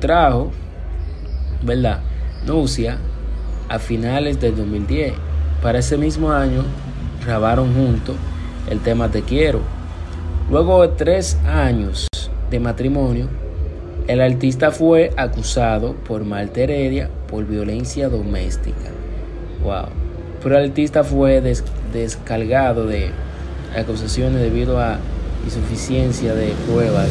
Trajo, ¿verdad? Nucia a finales del 2010. Para ese mismo año grabaron juntos el tema Te Quiero. Luego de tres años de matrimonio, el artista fue acusado por Marta Heredia por violencia doméstica. Wow. Pero el artista fue des descargado de acusaciones debido a insuficiencia de pruebas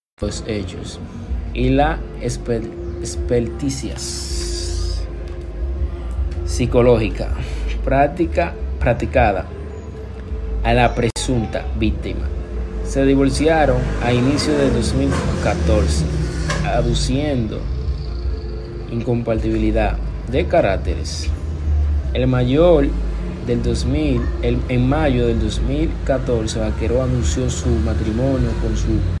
Los hechos y la exper experticias psicológica práctica practicada a la presunta víctima. Se divorciaron a inicio de 2014, aduciendo incompatibilidad de caracteres. El mayor del 2000, el, en mayo del 2014, Vaquero anunció su matrimonio con su